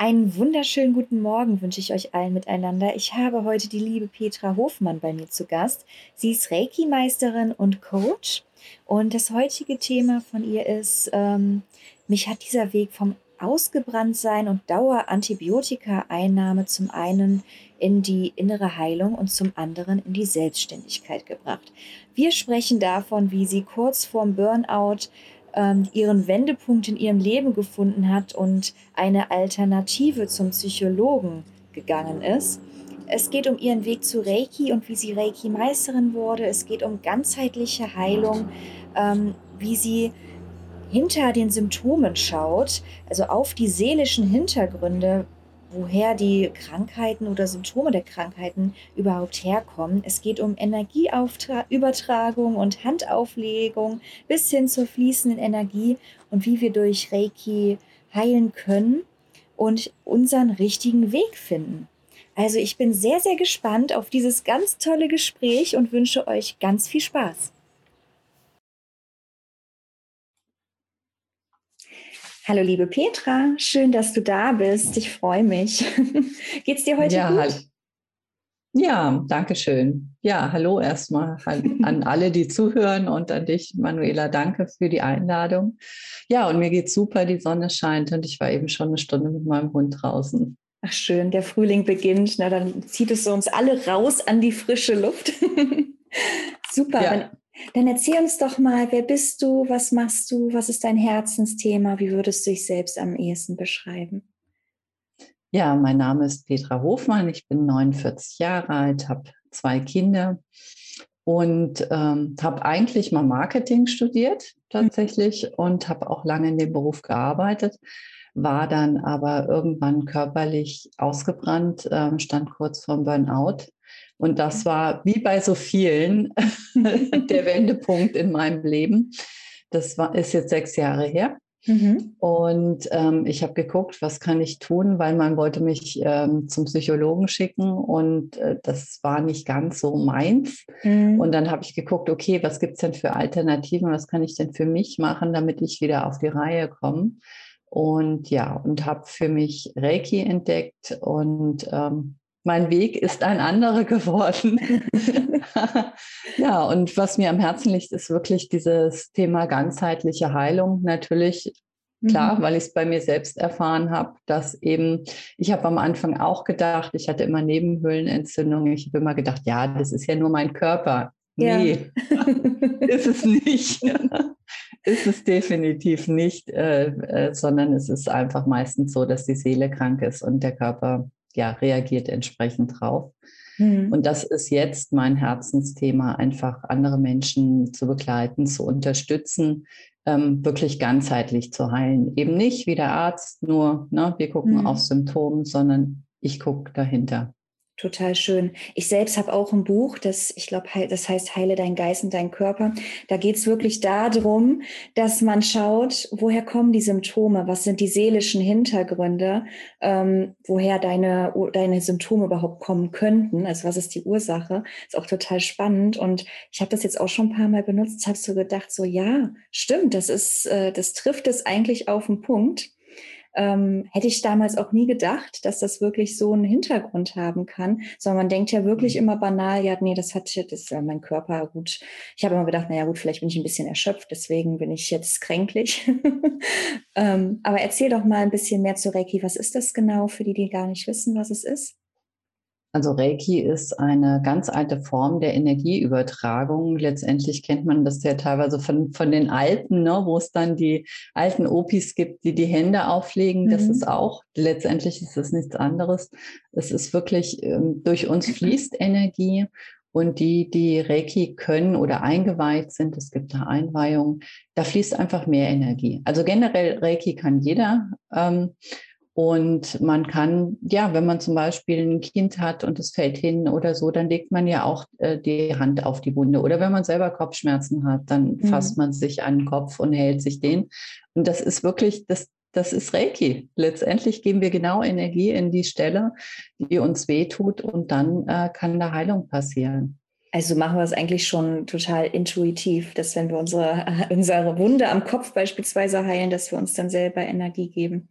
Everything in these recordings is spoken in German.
Einen wunderschönen guten Morgen wünsche ich euch allen miteinander. Ich habe heute die liebe Petra Hofmann bei mir zu Gast. Sie ist Reiki-Meisterin und Coach. Und das heutige Thema von ihr ist, ähm, mich hat dieser Weg vom Ausgebranntsein und Dauer-Antibiotika-Einnahme zum einen in die innere Heilung und zum anderen in die Selbstständigkeit gebracht. Wir sprechen davon, wie sie kurz vorm Burnout ähm, ihren Wendepunkt in ihrem Leben gefunden hat und eine Alternative zum Psychologen gegangen ist. Es geht um ihren Weg zu Reiki und wie sie Reiki-Meisterin wurde. Es geht um ganzheitliche Heilung, ähm, wie sie hinter den Symptomen schaut, also auf die seelischen Hintergründe, woher die Krankheiten oder Symptome der Krankheiten überhaupt herkommen. Es geht um Energieübertragung und Handauflegung bis hin zur fließenden Energie und wie wir durch Reiki heilen können und unseren richtigen Weg finden. Also ich bin sehr, sehr gespannt auf dieses ganz tolle Gespräch und wünsche euch ganz viel Spaß. Hallo liebe Petra, schön, dass du da bist. Ich freue mich. Geht's dir heute ja, gut? Ja, danke schön. Ja, hallo erstmal an alle, die zuhören und an dich, Manuela, danke für die Einladung. Ja, und mir geht's super, die Sonne scheint und ich war eben schon eine Stunde mit meinem Hund draußen. Ach schön, der Frühling beginnt, na, dann zieht es uns alle raus an die frische Luft. super, ja. dann dann erzähl uns doch mal, wer bist du, was machst du, was ist dein Herzensthema, wie würdest du dich selbst am ehesten beschreiben? Ja, mein Name ist Petra Hofmann, ich bin 49 Jahre alt, habe zwei Kinder und ähm, habe eigentlich mal Marketing studiert tatsächlich und habe auch lange in dem Beruf gearbeitet, war dann aber irgendwann körperlich ausgebrannt, äh, stand kurz vorm Burnout und das war wie bei so vielen der Wendepunkt in meinem Leben. Das war, ist jetzt sechs Jahre her. Mhm. Und ähm, ich habe geguckt, was kann ich tun, weil man wollte mich ähm, zum Psychologen schicken und äh, das war nicht ganz so meins. Mhm. Und dann habe ich geguckt, okay, was gibt es denn für Alternativen, was kann ich denn für mich machen, damit ich wieder auf die Reihe komme. Und ja, und habe für mich Reiki entdeckt und ähm, mein Weg ist ein anderer geworden. ja, und was mir am Herzen liegt, ist wirklich dieses Thema ganzheitliche Heilung. Natürlich Klar, mhm. weil ich es bei mir selbst erfahren habe, dass eben, ich habe am Anfang auch gedacht, ich hatte immer Nebenhöhlenentzündungen. Ich habe immer gedacht, ja, das ist ja nur mein Körper. Ja. Nee, ist es nicht. ist es definitiv nicht, äh, äh, sondern es ist einfach meistens so, dass die Seele krank ist und der Körper ja, reagiert entsprechend drauf. Mhm. Und das ist jetzt mein Herzensthema, einfach andere Menschen zu begleiten, zu unterstützen, ähm, wirklich ganzheitlich zu heilen. Eben nicht wie der Arzt, nur ne, wir gucken mhm. auf Symptome, sondern ich gucke dahinter. Total schön. Ich selbst habe auch ein Buch, das, ich glaube, das heißt Heile dein Geist und dein Körper. Da geht es wirklich darum, dass man schaut, woher kommen die Symptome, was sind die seelischen Hintergründe, ähm, woher deine, deine Symptome überhaupt kommen könnten, also was ist die Ursache. Ist auch total spannend. Und ich habe das jetzt auch schon ein paar Mal benutzt, habe so gedacht, so ja, stimmt, das ist, äh, das trifft es eigentlich auf den Punkt ähm, hätte ich damals auch nie gedacht, dass das wirklich so einen Hintergrund haben kann. Sondern man denkt ja wirklich mhm. immer banal, ja, nee, das hat das ist ja mein Körper gut. Ich habe immer gedacht, naja gut, vielleicht bin ich ein bisschen erschöpft, deswegen bin ich jetzt kränklich. ähm, aber erzähl doch mal ein bisschen mehr zu Reiki. Was ist das genau für die, die gar nicht wissen, was es ist? Also Reiki ist eine ganz alte Form der Energieübertragung. Letztendlich kennt man das ja teilweise von, von den Alten, ne, wo es dann die alten Opis gibt, die die Hände auflegen. Mhm. Das ist auch, letztendlich ist es nichts anderes. Es ist wirklich, ähm, durch uns fließt Energie Und die, die Reiki können oder eingeweiht sind, es gibt da Einweihungen, da fließt einfach mehr Energie. Also generell Reiki kann jeder. Ähm, und man kann, ja, wenn man zum Beispiel ein Kind hat und es fällt hin oder so, dann legt man ja auch äh, die Hand auf die Wunde. Oder wenn man selber Kopfschmerzen hat, dann mhm. fasst man sich an den Kopf und hält sich den. Und das ist wirklich, das, das ist Reiki. Letztendlich geben wir genau Energie in die Stelle, die uns wehtut und dann äh, kann da Heilung passieren. Also machen wir es eigentlich schon total intuitiv, dass wenn wir unsere, unsere Wunde am Kopf beispielsweise heilen, dass wir uns dann selber Energie geben.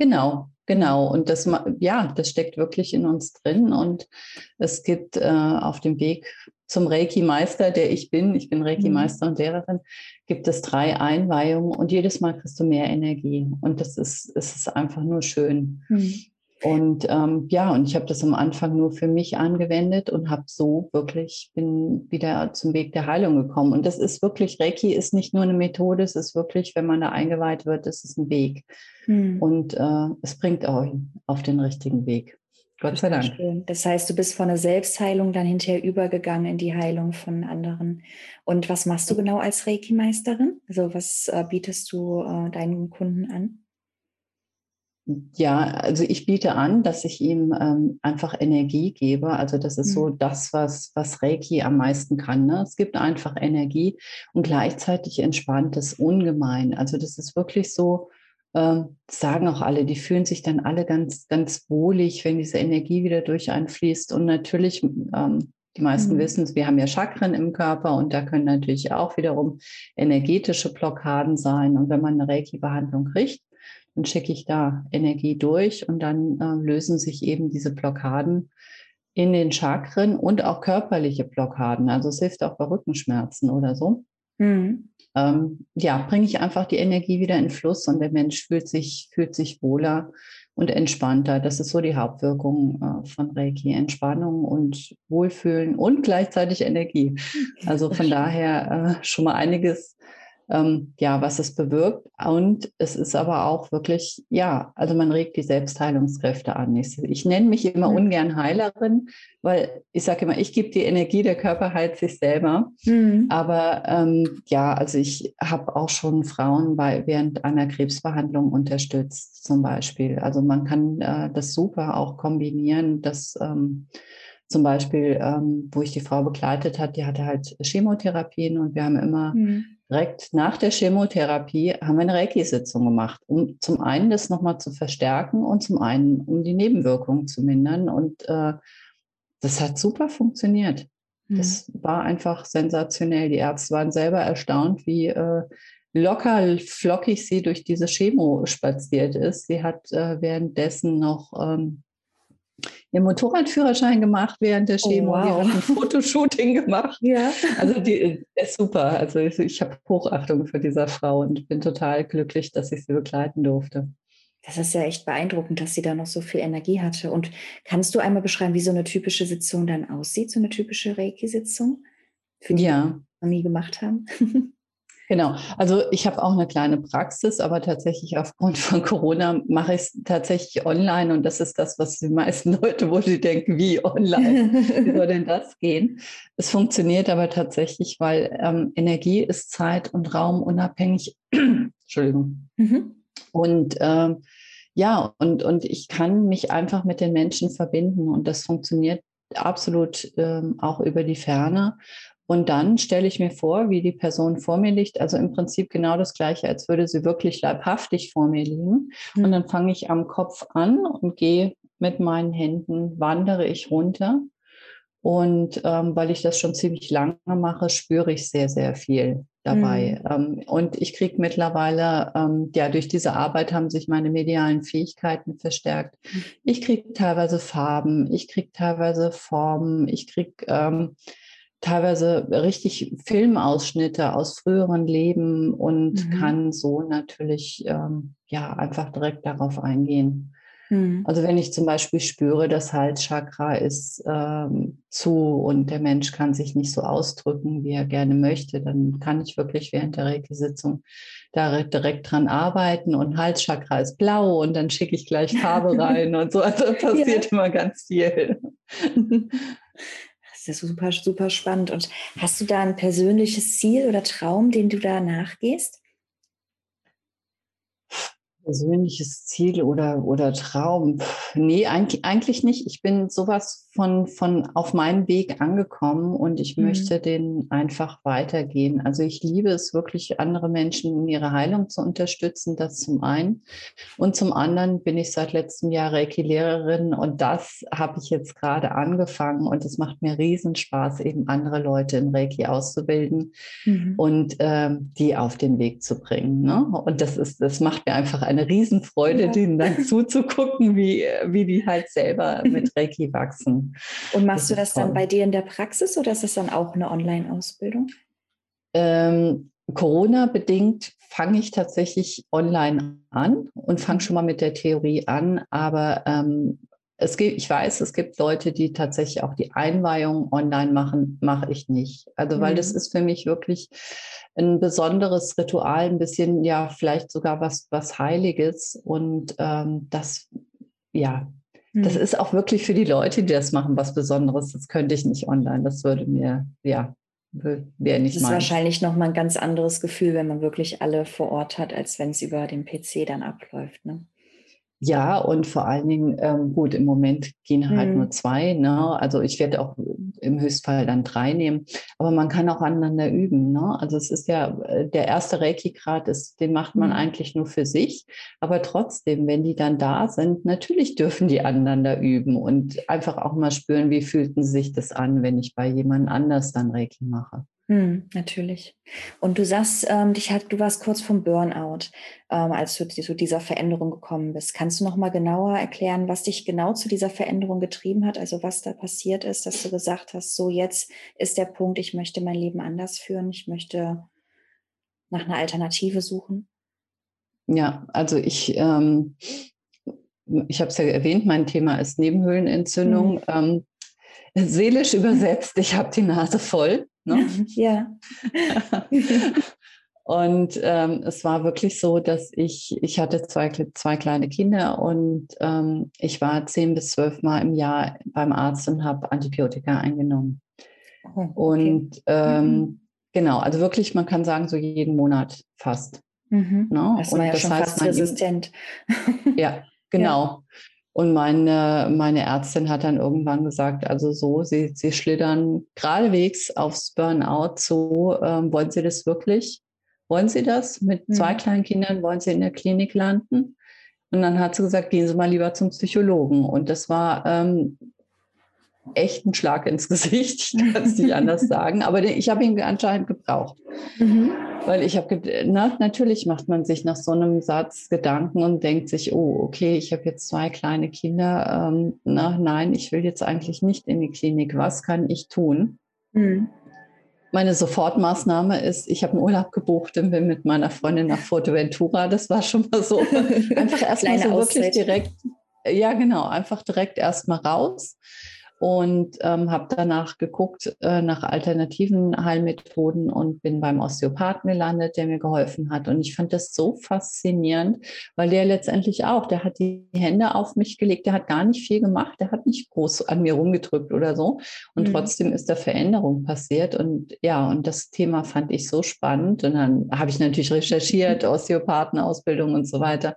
Genau, genau. Und das, ja, das steckt wirklich in uns drin. Und es gibt äh, auf dem Weg zum Reiki-Meister, der ich bin, ich bin Reiki-Meister mhm. und Lehrerin, gibt es drei Einweihungen und jedes Mal kriegst du mehr Energie. Und das ist, es ist einfach nur schön. Mhm. Und ähm, ja, und ich habe das am Anfang nur für mich angewendet und habe so wirklich, bin wieder zum Weg der Heilung gekommen. Und das ist wirklich, Reiki ist nicht nur eine Methode, es ist wirklich, wenn man da eingeweiht wird, es ist ein Weg. Hm. Und äh, es bringt euch auf den richtigen Weg. Gott sei Dank. Schön. Das heißt, du bist von der Selbstheilung dann hinterher übergegangen in die Heilung von anderen. Und was machst du genau als Reiki-Meisterin? Also was äh, bietest du äh, deinen Kunden an? Ja, also ich biete an, dass ich ihm ähm, einfach Energie gebe. Also das ist mhm. so das, was, was Reiki am meisten kann. Ne? Es gibt einfach Energie und gleichzeitig entspannt es ungemein. Also das ist wirklich so, ähm, sagen auch alle, die fühlen sich dann alle ganz, ganz wohlig, wenn diese Energie wieder durch einfließt. Und natürlich, ähm, die meisten mhm. wissen es, wir haben ja Chakren im Körper und da können natürlich auch wiederum energetische Blockaden sein. Und wenn man eine Reiki-Behandlung kriegt, dann schicke ich da Energie durch und dann äh, lösen sich eben diese Blockaden in den Chakren und auch körperliche Blockaden. Also es hilft auch bei Rückenschmerzen oder so. Mhm. Ähm, ja, bringe ich einfach die Energie wieder in Fluss und der Mensch fühlt sich, fühlt sich wohler und entspannter. Das ist so die Hauptwirkung äh, von Reiki. Entspannung und Wohlfühlen und gleichzeitig Energie. Also von daher äh, schon mal einiges ähm, ja, was es bewirkt. Und es ist aber auch wirklich, ja, also man regt die Selbstheilungskräfte an. Ich, ich nenne mich immer mhm. ungern Heilerin, weil ich sage immer, ich gebe die Energie, der Körper heilt sich selber. Mhm. Aber ähm, ja, also ich habe auch schon Frauen bei, während einer Krebsbehandlung unterstützt, zum Beispiel. Also man kann äh, das super auch kombinieren, dass ähm, zum Beispiel, ähm, wo ich die Frau begleitet hat, die hatte halt Chemotherapien und wir haben immer mhm direkt nach der Chemotherapie haben wir eine Reiki-Sitzung gemacht, um zum einen das nochmal zu verstärken und zum einen, um die Nebenwirkungen zu mindern. Und äh, das hat super funktioniert. Mhm. Das war einfach sensationell. Die Ärzte waren selber erstaunt, wie äh, locker flockig sie durch diese Chemo spaziert ist. Sie hat äh, währenddessen noch ähm, ihren Motorradführerschein gemacht während der oh, Chemo. Oh, wow. Die hat ein Fotoshooting gemacht. ja. Also die ist super. Also ich, ich habe Hochachtung für diese Frau und bin total glücklich, dass ich sie begleiten durfte. Das ist ja echt beeindruckend, dass sie da noch so viel Energie hatte. Und kannst du einmal beschreiben, wie so eine typische Sitzung dann aussieht, so eine typische Reiki-Sitzung? Für die, ja. die noch nie gemacht haben? Genau. Also ich habe auch eine kleine Praxis, aber tatsächlich aufgrund von Corona mache ich es tatsächlich online und das ist das, was die meisten Leute, wo sie denken, wie online, wie soll denn das gehen? Es funktioniert aber tatsächlich, weil ähm, Energie ist Zeit und Raum unabhängig. Entschuldigung. Mhm. Und ähm, ja, und, und ich kann mich einfach mit den Menschen verbinden und das funktioniert absolut ähm, auch über die Ferne. Und dann stelle ich mir vor, wie die Person vor mir liegt. Also im Prinzip genau das Gleiche, als würde sie wirklich leibhaftig vor mir liegen. Mhm. Und dann fange ich am Kopf an und gehe mit meinen Händen, wandere ich runter. Und ähm, weil ich das schon ziemlich lange mache, spüre ich sehr, sehr viel dabei. Mhm. Ähm, und ich kriege mittlerweile, ähm, ja, durch diese Arbeit haben sich meine medialen Fähigkeiten verstärkt. Mhm. Ich kriege teilweise Farben, ich kriege teilweise Formen, ich kriege ähm, teilweise richtig Filmausschnitte aus früheren Leben und mhm. kann so natürlich ähm, ja einfach direkt darauf eingehen. Mhm. Also wenn ich zum Beispiel spüre, das Halschakra ist ähm, zu und der Mensch kann sich nicht so ausdrücken, wie er gerne möchte, dann kann ich wirklich während der Reiki-Sitzung da direkt dran arbeiten und Halschakra ist blau und dann schicke ich gleich Farbe rein und so. Also passiert ja. immer ganz viel. Ist super, super spannend. Und hast du da ein persönliches Ziel oder Traum, den du da nachgehst? Persönliches Ziel oder, oder Traum? Nee, eigentlich, eigentlich nicht. Ich bin sowas von, von auf meinem Weg angekommen und ich mhm. möchte den einfach weitergehen. Also ich liebe es wirklich, andere Menschen in ihrer Heilung zu unterstützen, das zum einen. Und zum anderen bin ich seit letztem Jahr Reiki-Lehrerin und das habe ich jetzt gerade angefangen und es macht mir riesen Spaß, eben andere Leute in Reiki auszubilden mhm. und ähm, die auf den Weg zu bringen. Ne? Und das ist, das macht mir einfach eine Riesenfreude, ja. denen dann zuzugucken, wie, wie die halt selber mit Reiki wachsen. Und machst das du das dann bei dir in der Praxis oder ist das dann auch eine Online-Ausbildung? Ähm, Corona-bedingt fange ich tatsächlich online an und fange schon mal mit der Theorie an, aber ähm, es gibt, ich weiß, es gibt Leute, die tatsächlich auch die Einweihung online machen, mache ich nicht. Also, weil mhm. das ist für mich wirklich ein besonderes Ritual, ein bisschen, ja, vielleicht sogar was, was Heiliges. Und ähm, das, ja, das hm. ist auch wirklich für die Leute, die das machen, was Besonderes. Das könnte ich nicht online. Das würde mir, ja, wäre nicht Das ist wahrscheinlich nochmal ein ganz anderes Gefühl, wenn man wirklich alle vor Ort hat, als wenn es über den PC dann abläuft. Ne? Ja, und vor allen Dingen, ähm, gut, im Moment gehen halt mhm. nur zwei. Ne? Also ich werde auch im Höchstfall dann drei nehmen. Aber man kann auch aneinander üben. Ne? Also es ist ja, äh, der erste Reiki-Grad ist, den macht man mhm. eigentlich nur für sich. Aber trotzdem, wenn die dann da sind, natürlich dürfen die aneinander üben und einfach auch mal spüren, wie fühlten sich das an, wenn ich bei jemand anders dann Reiki mache. Hm, natürlich. Und du sagst, ähm, dich hat, du warst kurz vom Burnout, ähm, als du zu dieser Veränderung gekommen bist. Kannst du noch mal genauer erklären, was dich genau zu dieser Veränderung getrieben hat? Also was da passiert ist, dass du gesagt hast, so jetzt ist der Punkt, ich möchte mein Leben anders führen, ich möchte nach einer Alternative suchen? Ja, also ich, ähm, ich habe es ja erwähnt, mein Thema ist Nebenhöhlenentzündung. Mhm. Seelisch übersetzt, ich habe die Nase voll. Ne? Ja. und ähm, es war wirklich so, dass ich, ich hatte zwei, zwei kleine Kinder und ähm, ich war zehn bis zwölf Mal im Jahr beim Arzt und habe Antibiotika eingenommen. Oh, okay. Und ähm, mhm. genau, also wirklich, man kann sagen, so jeden Monat fast. Mhm. Ne? Das war und ja das schon heißt, fast resistent. ja, genau. Ja. Und meine, meine Ärztin hat dann irgendwann gesagt, also so, sie, sie schlittern geradewegs aufs Burnout zu. Ähm, wollen Sie das wirklich? Wollen Sie das? Mit mhm. zwei kleinen Kindern wollen Sie in der Klinik landen? Und dann hat sie gesagt, gehen Sie mal lieber zum Psychologen. Und das war ähm, echt ein Schlag ins Gesicht. Ich kann es nicht anders sagen. Aber ich habe ihn anscheinend gebraucht. Mhm. Weil ich habe, na, natürlich macht man sich nach so einem Satz Gedanken und denkt sich, oh, okay, ich habe jetzt zwei kleine Kinder. Ähm, na, nein, ich will jetzt eigentlich nicht in die Klinik. Was kann ich tun? Mhm. Meine Sofortmaßnahme ist, ich habe einen Urlaub gebucht und bin mit meiner Freundin nach Fuerteventura. Das war schon mal so. Einfach erstmal so wirklich direkt. Ja, genau, einfach direkt erstmal raus und ähm, habe danach geguckt äh, nach alternativen Heilmethoden und bin beim Osteopathen gelandet, der mir geholfen hat. Und ich fand das so faszinierend, weil der letztendlich auch, der hat die Hände auf mich gelegt, der hat gar nicht viel gemacht, der hat nicht groß an mir rumgedrückt oder so. Und mhm. trotzdem ist da Veränderung passiert. Und ja, und das Thema fand ich so spannend. Und dann habe ich natürlich recherchiert, Osteopathenausbildung und so weiter.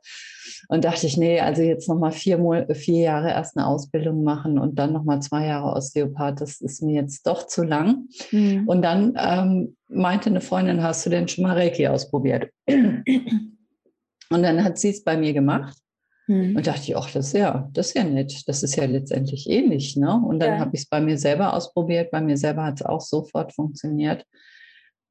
Und dachte ich, nee, also jetzt nochmal vier, vier Jahre erst eine Ausbildung machen und dann nochmal zwei Jahre Osteopath, das ist mir jetzt doch zu lang. Mhm. Und dann ähm, meinte eine Freundin, hast du denn schon mal Reiki ausprobiert? Und dann hat sie es bei mir gemacht. Mhm. Und dachte ich, ach, das ist ja, das ist ja nett. Das ist ja letztendlich ähnlich. Ne? Und dann ja. habe ich es bei mir selber ausprobiert. Bei mir selber hat es auch sofort funktioniert.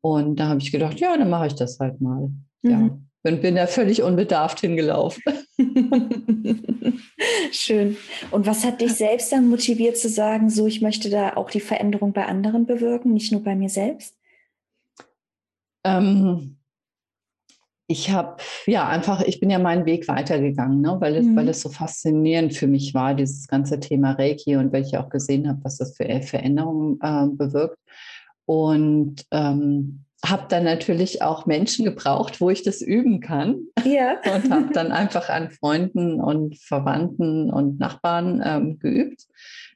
Und da habe ich gedacht, ja, dann mache ich das halt mal. Mhm. Ja und bin da völlig unbedarft hingelaufen. Schön. Und was hat dich selbst dann motiviert zu sagen, so ich möchte da auch die Veränderung bei anderen bewirken, nicht nur bei mir selbst? Ähm, ich habe ja einfach, ich bin ja meinen Weg weitergegangen, ne, weil, es, mhm. weil es so faszinierend für mich war, dieses ganze Thema Reiki und weil ich auch gesehen habe, was das für Veränderungen äh, bewirkt. Und ähm, habe dann natürlich auch Menschen gebraucht, wo ich das üben kann. Ja. und habe dann einfach an Freunden und Verwandten und Nachbarn ähm, geübt.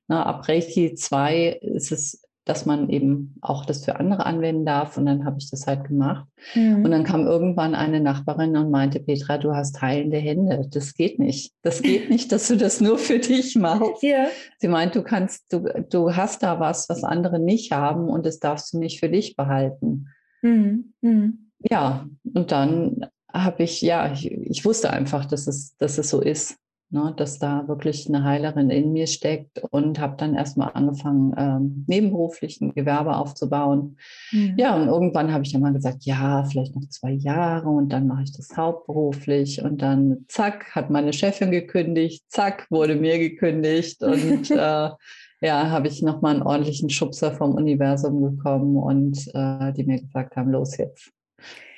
Na, ab Reiki 2 ist es dass man eben auch das für andere anwenden darf. Und dann habe ich das halt gemacht. Mhm. Und dann kam irgendwann eine Nachbarin und meinte, Petra, du hast heilende Hände. Das geht nicht. Das geht nicht, dass du das nur für dich machst. Ja. Sie meint, du kannst, du, du hast da was, was andere nicht haben und das darfst du nicht für dich behalten. Mhm. Mhm. Ja, und dann habe ich, ja, ich, ich, wusste einfach, dass es, dass es so ist ne, dass da wirklich eine Heilerin in mir steckt und habe dann erstmal angefangen, ähm, nebenberuflich ein Gewerbe aufzubauen. Mhm. Ja, und irgendwann habe ich dann mal gesagt, ja, vielleicht noch zwei Jahre und dann mache ich das hauptberuflich und dann zack, hat meine Chefin gekündigt, zack, wurde mir gekündigt und äh, ja, habe ich nochmal einen ordentlichen Schubser vom Universum bekommen und äh, die mir gesagt haben, los jetzt.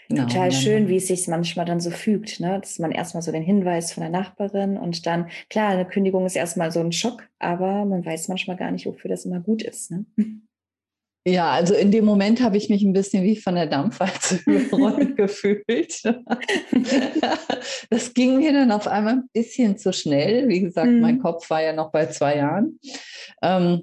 Genau, Total schön, wie es sich manchmal dann so fügt, ne? dass man erstmal so den Hinweis von der Nachbarin und dann, klar, eine Kündigung ist erstmal so ein Schock, aber man weiß manchmal gar nicht, wofür das immer gut ist. Ne? Ja, also in dem Moment habe ich mich ein bisschen wie von der Dampfwalze überrollt gefühlt. das ging mir dann auf einmal ein bisschen zu schnell. Wie gesagt, mhm. mein Kopf war ja noch bei zwei Jahren. Ähm,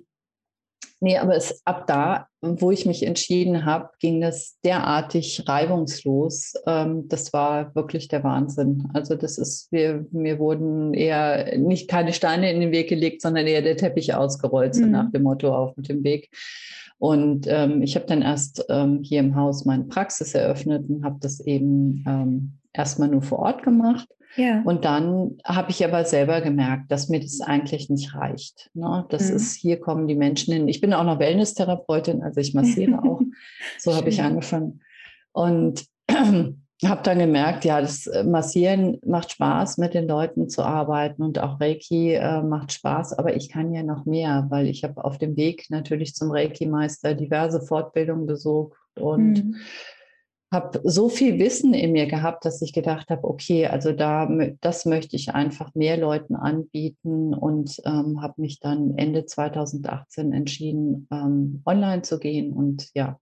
Nee, aber es, ab da, wo ich mich entschieden habe, ging das derartig reibungslos. Ähm, das war wirklich der Wahnsinn. Also das ist, wir, mir wurden eher nicht keine Steine in den Weg gelegt, sondern eher der Teppich ausgerollt, so mhm. nach dem Motto auf mit dem Weg. Und ähm, ich habe dann erst ähm, hier im Haus meine Praxis eröffnet und habe das eben ähm, erstmal nur vor Ort gemacht. Ja. Und dann habe ich aber selber gemerkt, dass mir das eigentlich nicht reicht. Ne? Das mhm. ist, hier kommen die Menschen hin. Ich bin auch noch Wellness-Therapeutin, also ich massiere auch. so habe ich angefangen. Und habe dann gemerkt, ja, das äh, Massieren macht Spaß, mit den Leuten zu arbeiten und auch Reiki äh, macht Spaß, aber ich kann ja noch mehr, weil ich habe auf dem Weg natürlich zum Reiki-Meister diverse Fortbildungen besucht und mhm habe so viel Wissen in mir gehabt, dass ich gedacht habe, okay, also da das möchte ich einfach mehr Leuten anbieten und ähm, habe mich dann Ende 2018 entschieden, ähm, online zu gehen und ja,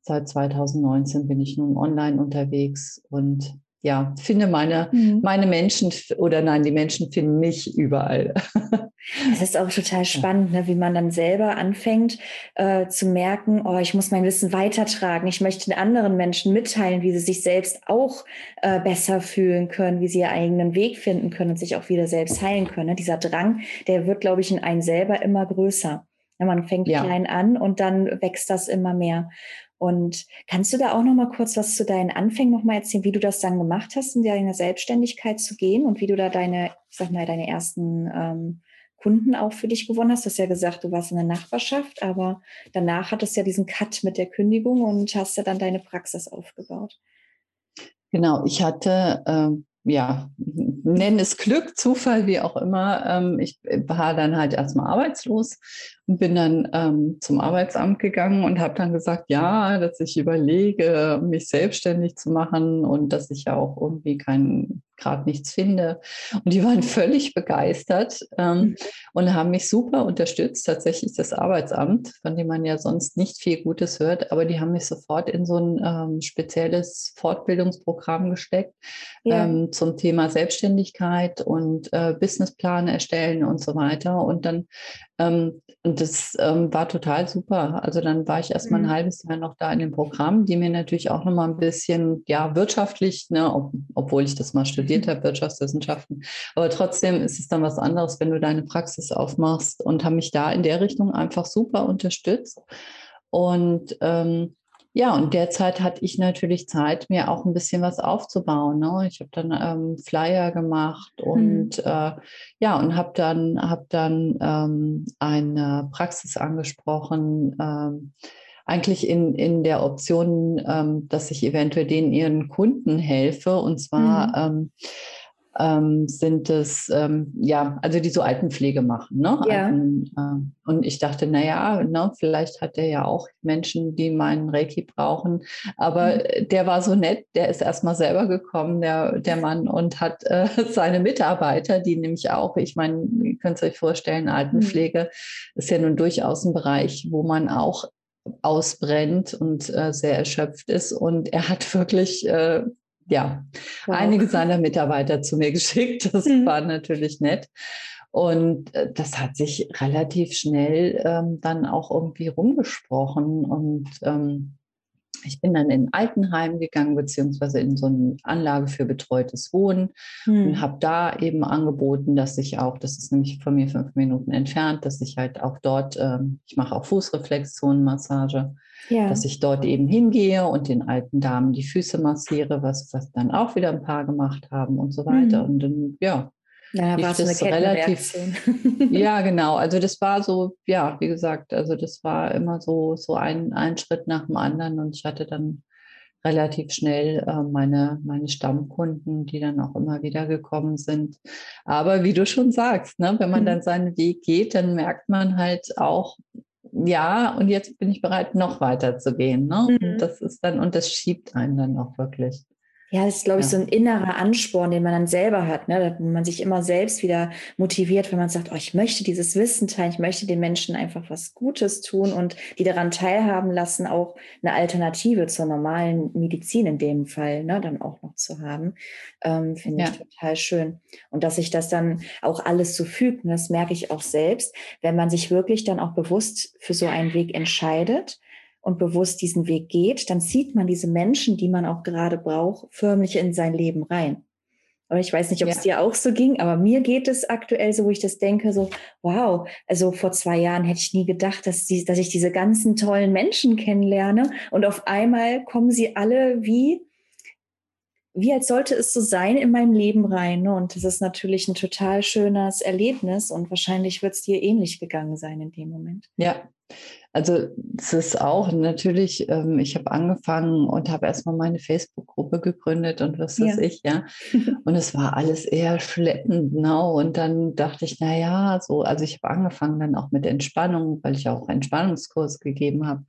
seit 2019 bin ich nun online unterwegs und ja, finde meine, mhm. meine Menschen oder nein, die Menschen finden mich überall. Es ist auch total spannend, ne, wie man dann selber anfängt äh, zu merken, oh, ich muss mein Wissen weitertragen, ich möchte den anderen Menschen mitteilen, wie sie sich selbst auch äh, besser fühlen können, wie sie ihren eigenen Weg finden können und sich auch wieder selbst heilen können. Ne? Dieser Drang, der wird, glaube ich, in einem selber immer größer. Ja, man fängt ja. klein an und dann wächst das immer mehr. Und kannst du da auch noch mal kurz was zu deinen Anfängen noch mal erzählen, wie du das dann gemacht hast, in deine Selbstständigkeit zu gehen und wie du da deine, ich sag mal, deine ersten ähm, Kunden auch für dich gewonnen hast? Du hast ja gesagt, du warst in der Nachbarschaft, aber danach hattest du ja diesen Cut mit der Kündigung und hast ja dann deine Praxis aufgebaut. Genau, ich hatte ähm, ja, nennen es Glück, Zufall, wie auch immer. Ähm, ich war dann halt erstmal arbeitslos und bin dann ähm, zum Arbeitsamt gegangen und habe dann gesagt, ja, dass ich überlege, mich selbstständig zu machen und dass ich ja auch irgendwie kein gerade nichts finde. Und die waren völlig begeistert ähm, mhm. und haben mich super unterstützt. Tatsächlich das Arbeitsamt, von dem man ja sonst nicht viel Gutes hört, aber die haben mich sofort in so ein ähm, spezielles Fortbildungsprogramm gesteckt ja. ähm, zum Thema Selbstständigkeit und äh, Businessplan erstellen und so weiter. Und dann ähm, und das ähm, war total super. Also dann war ich erst mal ein mhm. halbes Jahr noch da in dem Programm, die mir natürlich auch noch mal ein bisschen, ja, wirtschaftlich, ne, ob, obwohl ich das mal studiert habe, Wirtschaftswissenschaften. Aber trotzdem ist es dann was anderes, wenn du deine Praxis aufmachst und haben mich da in der Richtung einfach super unterstützt. Und ähm, ja, und derzeit hatte ich natürlich Zeit, mir auch ein bisschen was aufzubauen. Ne? Ich habe dann ähm, Flyer gemacht und mhm. äh, ja, und habe dann, hab dann ähm, eine Praxis angesprochen, ähm, eigentlich in, in der Option, ähm, dass ich eventuell denen ihren Kunden helfe. Und zwar mhm. Ähm, sind es, ähm, ja, also die so Altenpflege machen. Ne? Ja. Alten, äh, und ich dachte, naja, ne, vielleicht hat der ja auch Menschen, die meinen Reiki brauchen. Aber mhm. der war so nett, der ist erstmal selber gekommen, der, der Mann, und hat äh, seine Mitarbeiter, die nämlich auch, ich meine, ihr könnt es euch vorstellen, Altenpflege mhm. ist ja nun durchaus ein Bereich, wo man auch ausbrennt und äh, sehr erschöpft ist. Und er hat wirklich äh, ja, wow. einige seiner Mitarbeiter zu mir geschickt. Das mhm. war natürlich nett. Und äh, das hat sich relativ schnell ähm, dann auch irgendwie rumgesprochen. Und ähm, ich bin dann in ein Altenheim gegangen, beziehungsweise in so eine Anlage für betreutes Wohnen hm. und habe da eben angeboten, dass ich auch, das ist nämlich von mir fünf Minuten entfernt, dass ich halt auch dort, ähm, ich mache auch Fußreflexzonenmassage, ja. dass ich dort eben hingehe und den alten Damen die Füße massiere, was, was dann auch wieder ein paar gemacht haben und so weiter. Hm. Und dann, ja, ja, war so eine relativ. ja, genau. Also das war so, ja, wie gesagt, also das war immer so, so ein, ein Schritt nach dem anderen und ich hatte dann relativ schnell äh, meine, meine Stammkunden, die dann auch immer wieder gekommen sind. Aber wie du schon sagst, ne, wenn man mhm. dann seinen Weg geht, dann merkt man halt auch, ja, und jetzt bin ich bereit, noch weiter zu gehen. Ne? Mhm. Das ist dann, und das schiebt einen dann auch wirklich. Ja, das ist, glaube ich, ja. so ein innerer Ansporn, den man dann selber hat, ne? Wenn man sich immer selbst wieder motiviert, wenn man sagt, oh, ich möchte dieses Wissen teilen, ich möchte den Menschen einfach was Gutes tun und die daran teilhaben lassen, auch eine Alternative zur normalen Medizin in dem Fall, ne, dann auch noch zu haben, ähm, finde ja. ich total schön. Und dass sich das dann auch alles so fügt, und das merke ich auch selbst, wenn man sich wirklich dann auch bewusst für so einen Weg entscheidet und bewusst diesen Weg geht, dann zieht man diese Menschen, die man auch gerade braucht, förmlich in sein Leben rein. Und ich weiß nicht, ob ja. es dir auch so ging, aber mir geht es aktuell so, wo ich das denke, so, wow, also vor zwei Jahren hätte ich nie gedacht, dass, die, dass ich diese ganzen tollen Menschen kennenlerne und auf einmal kommen sie alle wie, wie als sollte es so sein in meinem Leben rein. Ne? Und das ist natürlich ein total schönes Erlebnis und wahrscheinlich wird es dir ähnlich gegangen sein in dem Moment. Ja, also es ist auch natürlich, ähm, ich habe angefangen und habe erstmal meine Facebook-Gruppe gegründet und was weiß ja. ich, ja. Und es war alles eher schleppend, ne? Und dann dachte ich, naja, so, also ich habe angefangen dann auch mit Entspannung, weil ich auch Entspannungskurs gegeben habe.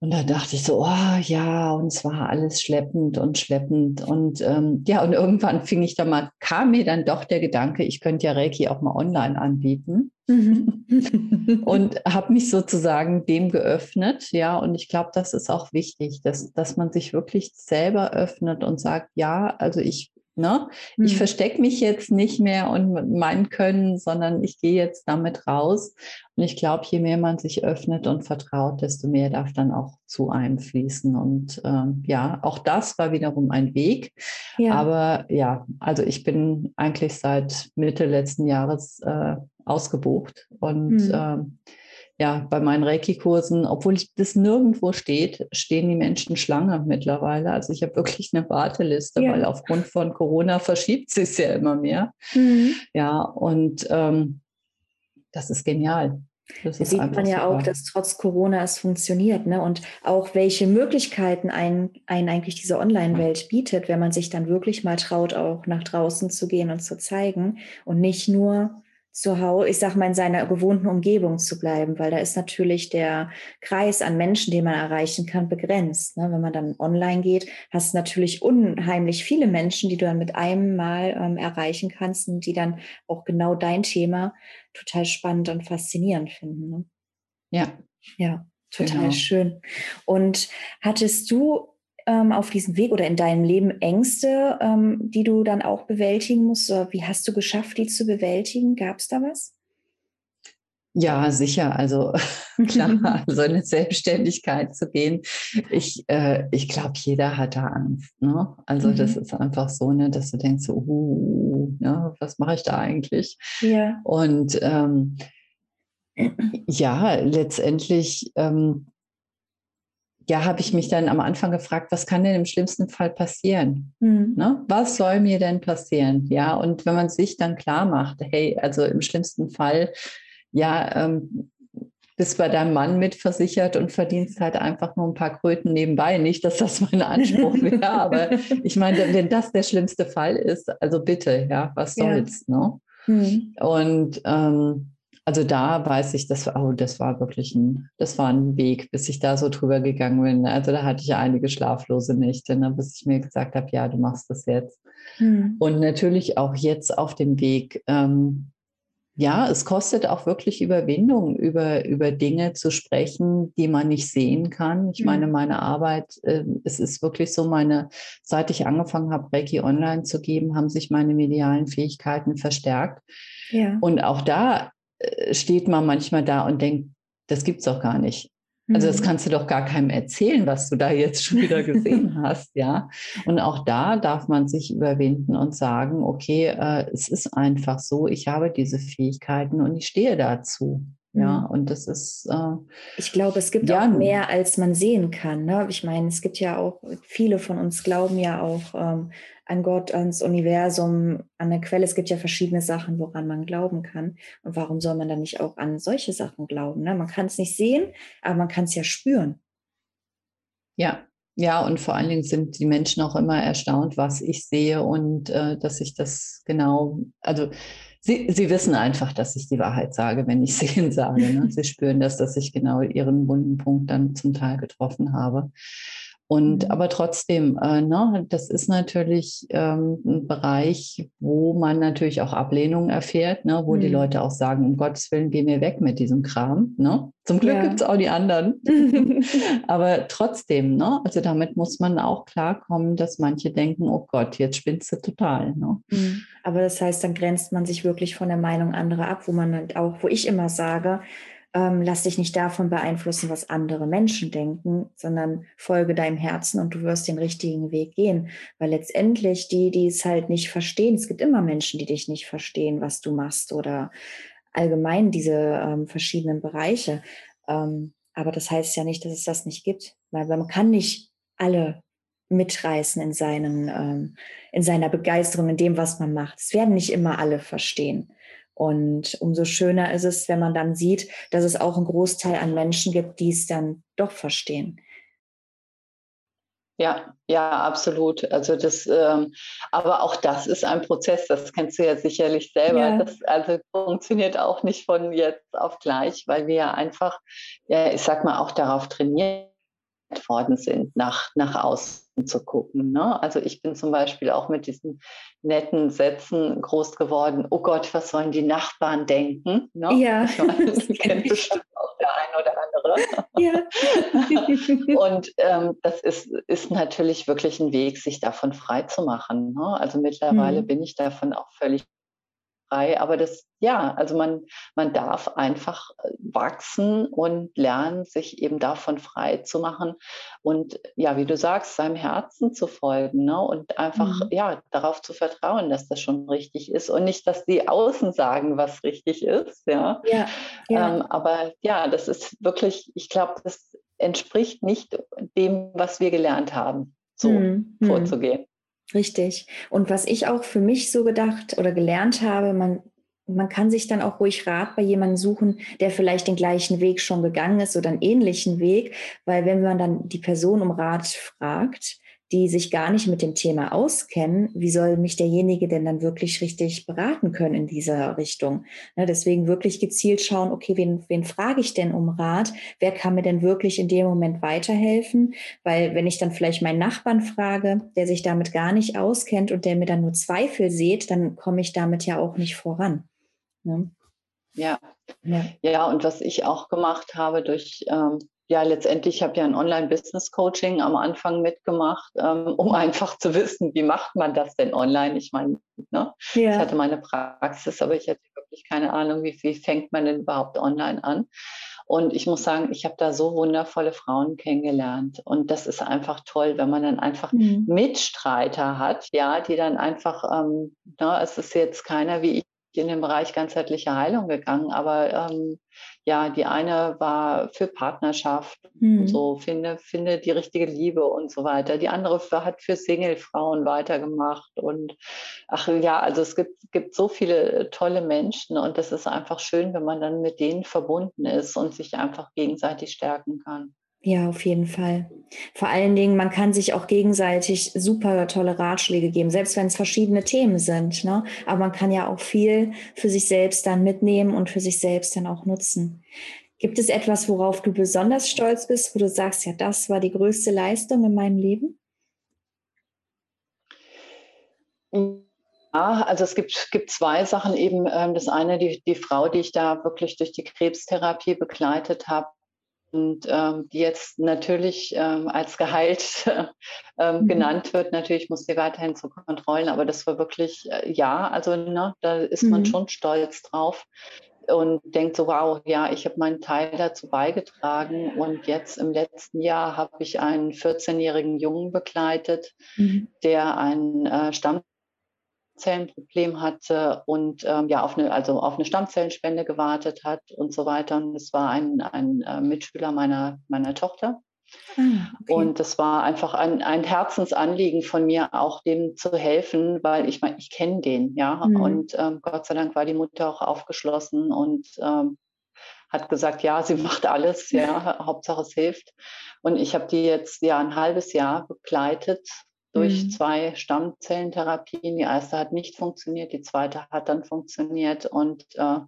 Und da dachte ich so, oh ja, und es war alles schleppend und schleppend. Und ähm, ja, und irgendwann fing ich dann mal, kam mir dann doch der Gedanke, ich könnte ja Reiki auch mal online anbieten. Mhm. und habe mich sozusagen dem geöffnet, ja, und ich glaube, das ist auch wichtig, dass, dass man sich wirklich selber öffnet und sagt, ja, also ich Ne? Mhm. Ich verstecke mich jetzt nicht mehr und mein Können, sondern ich gehe jetzt damit raus. Und ich glaube, je mehr man sich öffnet und vertraut, desto mehr darf dann auch zu einem fließen. Und ähm, ja, auch das war wiederum ein Weg. Ja. Aber ja, also ich bin eigentlich seit Mitte letzten Jahres äh, ausgebucht und mhm. ähm, ja, bei meinen Reiki-Kursen, obwohl das nirgendwo steht, stehen die Menschen Schlange mittlerweile. Also ich habe wirklich eine Warteliste, ja. weil aufgrund von Corona verschiebt sich es ja immer mehr. Mhm. Ja, und ähm, das ist genial. Das da sieht man ja super. auch, dass trotz Corona es funktioniert, ne? Und auch welche Möglichkeiten einen, einen eigentlich diese Online-Welt bietet, wenn man sich dann wirklich mal traut, auch nach draußen zu gehen und zu zeigen und nicht nur zu Hause, ich sag mal, in seiner gewohnten Umgebung zu bleiben, weil da ist natürlich der Kreis an Menschen, den man erreichen kann, begrenzt. Ne? Wenn man dann online geht, hast du natürlich unheimlich viele Menschen, die du dann mit einem Mal ähm, erreichen kannst und die dann auch genau dein Thema total spannend und faszinierend finden. Ne? Ja. Ja, total genau. schön. Und hattest du ähm, auf diesem Weg oder in deinem Leben Ängste, ähm, die du dann auch bewältigen musst? Oder wie hast du geschafft, die zu bewältigen? Gab es da was? Ja, sicher. Also klar, so eine Selbstständigkeit zu gehen. Ich, äh, ich glaube, jeder hat da Angst. Ne? Also mhm. das ist einfach so, ne, dass du denkst, uh, ne, was mache ich da eigentlich? Ja. Und ähm, ja, letztendlich ähm, ja, habe ich mich dann am Anfang gefragt, was kann denn im schlimmsten Fall passieren? Mhm. Ne? Was soll mir denn passieren? Ja, und wenn man sich dann klar macht, hey, also im schlimmsten Fall, ja, ähm, bist bei deinem Mann mitversichert und verdienst halt einfach nur ein paar Kröten nebenbei. Nicht, dass das mein Anspruch wäre, aber ich meine, wenn das der schlimmste Fall ist, also bitte, ja, was soll's, ja. ne? Mhm. Und ähm, also da weiß ich, das, oh, das war wirklich ein, das war ein Weg, bis ich da so drüber gegangen bin. Also da hatte ich einige schlaflose Nächte, ne, bis ich mir gesagt habe, ja, du machst das jetzt. Mhm. Und natürlich auch jetzt auf dem Weg, ähm, ja, es kostet auch wirklich Überwindung, über, über Dinge zu sprechen, die man nicht sehen kann. Ich meine, mhm. meine Arbeit, äh, es ist wirklich so, meine, seit ich angefangen habe, Reiki online zu geben, haben sich meine medialen Fähigkeiten verstärkt. Ja. Und auch da steht man manchmal da und denkt, das gibt's doch gar nicht. Also das mhm. kannst du doch gar keinem erzählen, was du da jetzt schon wieder gesehen hast, ja. Und auch da darf man sich überwinden und sagen, okay, äh, es ist einfach so, ich habe diese Fähigkeiten und ich stehe dazu. Ja, mhm. und das ist. Äh, ich glaube, es gibt ja, auch mehr, als man sehen kann. Ne? Ich meine, es gibt ja auch, viele von uns glauben ja auch ähm, an Gott, ans Universum, an eine Quelle. Es gibt ja verschiedene Sachen, woran man glauben kann. Und warum soll man dann nicht auch an solche Sachen glauben? Ne? Man kann es nicht sehen, aber man kann es ja spüren. Ja, ja, und vor allen Dingen sind die Menschen auch immer erstaunt, was ich sehe und äh, dass ich das genau, also sie, sie wissen einfach, dass ich die Wahrheit sage, wenn ich sie ihnen sage. Ne? Sie spüren das, dass ich genau ihren wunden Punkt dann zum Teil getroffen habe. Und mhm. aber trotzdem, äh, ne, das ist natürlich ähm, ein Bereich, wo man natürlich auch Ablehnung erfährt, ne, wo mhm. die Leute auch sagen, um Gottes Willen, geh mir weg mit diesem Kram. Ne? Zum Glück ja. gibt es auch die anderen. aber trotzdem, ne, also damit muss man auch klarkommen, dass manche denken, oh Gott, jetzt spinnst du total. Ne? Mhm. Aber das heißt, dann grenzt man sich wirklich von der Meinung anderer ab, wo man halt auch, wo ich immer sage, ähm, lass dich nicht davon beeinflussen, was andere Menschen denken, sondern folge deinem Herzen und du wirst den richtigen Weg gehen. Weil letztendlich die, die es halt nicht verstehen, es gibt immer Menschen, die dich nicht verstehen, was du machst oder allgemein diese ähm, verschiedenen Bereiche. Ähm, aber das heißt ja nicht, dass es das nicht gibt, weil man kann nicht alle mitreißen in seinen, ähm, in seiner Begeisterung, in dem, was man macht. Es werden nicht immer alle verstehen. Und umso schöner ist es, wenn man dann sieht, dass es auch einen Großteil an Menschen gibt, die es dann doch verstehen. Ja, ja, absolut. Also das, ähm, aber auch das ist ein Prozess, das kennst du ja sicherlich selber. Ja. Das also funktioniert auch nicht von jetzt auf gleich, weil wir ja einfach, ja, ich sag mal, auch darauf trainiert worden sind, nach, nach außen zu gucken. Ne? Also ich bin zum Beispiel auch mit diesen netten Sätzen groß geworden, oh Gott, was sollen die Nachbarn denken? Ne? Ja. das kennt bestimmt auch der ein oder andere. Ja. Und ähm, das ist, ist natürlich wirklich ein Weg, sich davon frei zu machen. Ne? Also mittlerweile mhm. bin ich davon auch völlig frei. Aber das, ja, also man, man darf einfach äh, wachsen und lernen, sich eben davon frei zu machen und ja, wie du sagst, seinem Herzen zu folgen ne? und einfach mhm. ja darauf zu vertrauen, dass das schon richtig ist und nicht, dass die Außen sagen, was richtig ist. Ja, ja, ja. Ähm, aber ja, das ist wirklich, ich glaube, das entspricht nicht dem, was wir gelernt haben, so mhm. mhm. vorzugehen. Richtig. Und was ich auch für mich so gedacht oder gelernt habe, man, man kann sich dann auch ruhig Rat bei jemandem suchen, der vielleicht den gleichen Weg schon gegangen ist oder einen ähnlichen Weg, weil wenn man dann die Person um Rat fragt, die sich gar nicht mit dem Thema auskennen, wie soll mich derjenige denn dann wirklich richtig beraten können in dieser Richtung? Ne, deswegen wirklich gezielt schauen, okay, wen, wen frage ich denn um Rat? Wer kann mir denn wirklich in dem Moment weiterhelfen? Weil wenn ich dann vielleicht meinen Nachbarn frage, der sich damit gar nicht auskennt und der mir dann nur Zweifel sieht, dann komme ich damit ja auch nicht voran. Ne? Ja. ja. Ja, und was ich auch gemacht habe durch ähm, ja, letztendlich habe ich ja ein Online-Business-Coaching am Anfang mitgemacht, ähm, um einfach zu wissen, wie macht man das denn online? Ich meine, ne? ja. ich hatte meine Praxis, aber ich hatte wirklich keine Ahnung, wie, wie fängt man denn überhaupt online an? Und ich muss sagen, ich habe da so wundervolle Frauen kennengelernt. Und das ist einfach toll, wenn man dann einfach mhm. Mitstreiter hat, ja, die dann einfach, ähm, ne, es ist jetzt keiner wie ich in den Bereich ganzheitliche Heilung gegangen, aber ähm, ja, die eine war für Partnerschaft, mhm. so finde, finde die richtige Liebe und so weiter. Die andere hat für Single-Frauen weitergemacht und ach ja, also es gibt, gibt so viele tolle Menschen und das ist einfach schön, wenn man dann mit denen verbunden ist und sich einfach gegenseitig stärken kann. Ja, auf jeden Fall. Vor allen Dingen, man kann sich auch gegenseitig super tolle Ratschläge geben, selbst wenn es verschiedene Themen sind. Ne? Aber man kann ja auch viel für sich selbst dann mitnehmen und für sich selbst dann auch nutzen. Gibt es etwas, worauf du besonders stolz bist, wo du sagst, ja, das war die größte Leistung in meinem Leben? also es gibt, gibt zwei Sachen eben. Ähm, das eine, die, die Frau, die ich da wirklich durch die Krebstherapie begleitet habe, und ähm, die jetzt natürlich ähm, als geheilt ähm, mhm. genannt wird. Natürlich muss sie weiterhin zu Kontrollen, aber das war wirklich, äh, ja, also ne, da ist mhm. man schon stolz drauf und denkt so, wow, ja, ich habe meinen Teil dazu beigetragen. Und jetzt im letzten Jahr habe ich einen 14-jährigen Jungen begleitet, mhm. der ein äh, Stamm Stammzellenproblem hatte und ähm, ja auf eine, also auf eine Stammzellenspende gewartet hat und so weiter. Und es war ein, ein äh, Mitschüler meiner, meiner Tochter. Ah, okay. Und das war einfach ein, ein Herzensanliegen von mir, auch dem zu helfen, weil ich meine, ich kenne den, ja. Mhm. Und ähm, Gott sei Dank war die Mutter auch aufgeschlossen und ähm, hat gesagt, ja, sie macht alles, ja, Hauptsache es hilft. Und ich habe die jetzt ja ein halbes Jahr begleitet durch mhm. zwei Stammzellentherapien. Die erste hat nicht funktioniert, die zweite hat dann funktioniert. Und äh,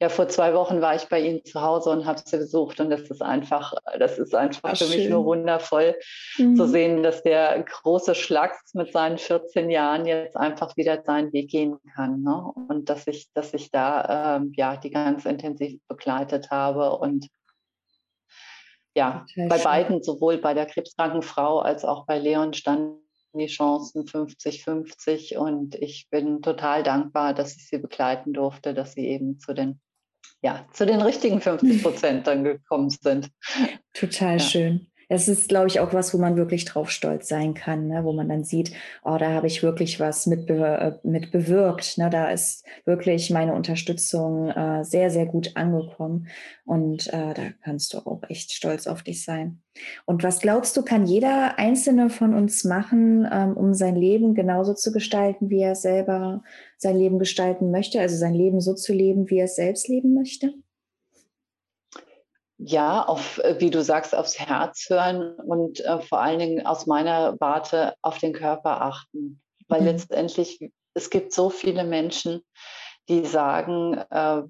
ja, vor zwei Wochen war ich bei Ihnen zu Hause und habe sie besucht. Und das ist einfach, das ist einfach Ach, für schön. mich nur wundervoll mhm. zu sehen, dass der große Schlags mit seinen 14 Jahren jetzt einfach wieder seinen Weg gehen kann. Ne? Und dass ich, dass ich da ähm, ja die ganz intensiv begleitet habe und ja, bei beiden, sowohl bei der krebskranken Frau als auch bei Leon, stand die Chancen 50-50 und ich bin total dankbar, dass ich sie begleiten durfte, dass sie eben zu den, ja, zu den richtigen 50 Prozent dann gekommen sind. Total ja. schön. Das ist, glaube ich, auch was, wo man wirklich drauf stolz sein kann, ne? wo man dann sieht, oh, da habe ich wirklich was mit, äh, mit bewirkt. Ne? Da ist wirklich meine Unterstützung äh, sehr, sehr gut angekommen. Und äh, da kannst du auch echt stolz auf dich sein. Und was glaubst du, kann jeder Einzelne von uns machen, ähm, um sein Leben genauso zu gestalten, wie er selber sein Leben gestalten möchte? Also sein Leben so zu leben, wie er es selbst leben möchte? Ja, auf, äh, wie du sagst, aufs Herz hören und äh, vor allen Dingen aus meiner Warte auf den Körper achten. Weil mhm. letztendlich, es gibt so viele Menschen, die sagen, äh,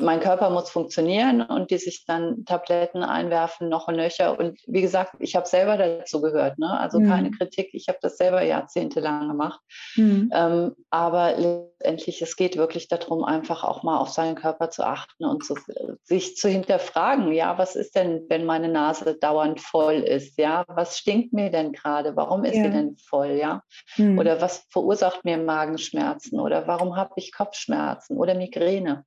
mein Körper muss funktionieren und die sich dann Tabletten einwerfen, noch und nöcher. Und wie gesagt, ich habe selber dazu gehört, ne? also mhm. keine Kritik, ich habe das selber jahrzehntelang gemacht. Mhm. Ähm, aber letztendlich, es geht wirklich darum, einfach auch mal auf seinen Körper zu achten und zu, sich zu hinterfragen, ja, was ist denn, wenn meine Nase dauernd voll ist? Ja, was stinkt mir denn gerade? Warum ist ja. sie denn voll? Ja, mhm. oder was verursacht mir Magenschmerzen? Oder warum habe ich Kopfschmerzen oder Migräne?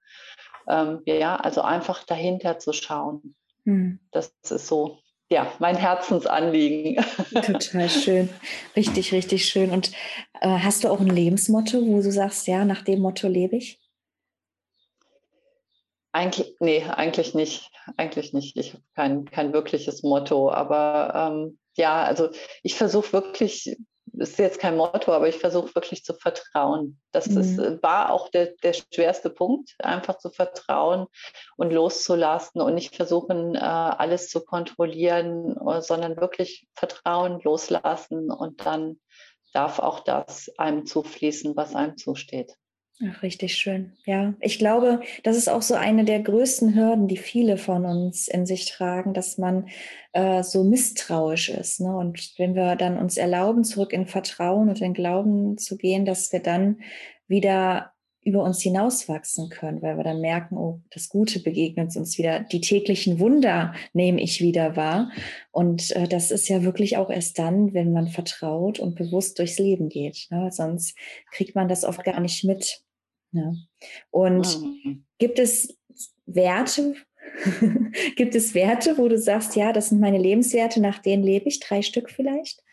Ähm, ja, also einfach dahinter zu schauen. Mhm. Das ist so ja, mein Herzensanliegen. Total schön. Richtig, richtig schön. Und äh, hast du auch ein Lebensmotto, wo du sagst, ja, nach dem Motto lebe ich? Eigentlich, nee, eigentlich nicht. Eigentlich nicht. Ich habe kein, kein wirkliches Motto. Aber ähm, ja, also ich versuche wirklich ist jetzt kein Motto, aber ich versuche wirklich zu vertrauen. Das mhm. ist, äh, war auch der, der schwerste Punkt, einfach zu vertrauen und loszulassen und nicht versuchen, äh, alles zu kontrollieren, äh, sondern wirklich vertrauen, loslassen und dann darf auch das einem zufließen, was einem zusteht. Ach, richtig schön. Ja, ich glaube, das ist auch so eine der größten Hürden, die viele von uns in sich tragen, dass man äh, so misstrauisch ist. Ne? Und wenn wir dann uns erlauben, zurück in Vertrauen und in Glauben zu gehen, dass wir dann wieder über uns hinauswachsen können, weil wir dann merken, oh, das Gute begegnet uns wieder, die täglichen Wunder nehme ich wieder wahr. Und äh, das ist ja wirklich auch erst dann, wenn man vertraut und bewusst durchs Leben geht. Ne? Sonst kriegt man das oft gar nicht mit. Ja. Und mhm. gibt es Werte, gibt es Werte, wo du sagst, ja, das sind meine Lebenswerte, nach denen lebe ich, drei Stück vielleicht?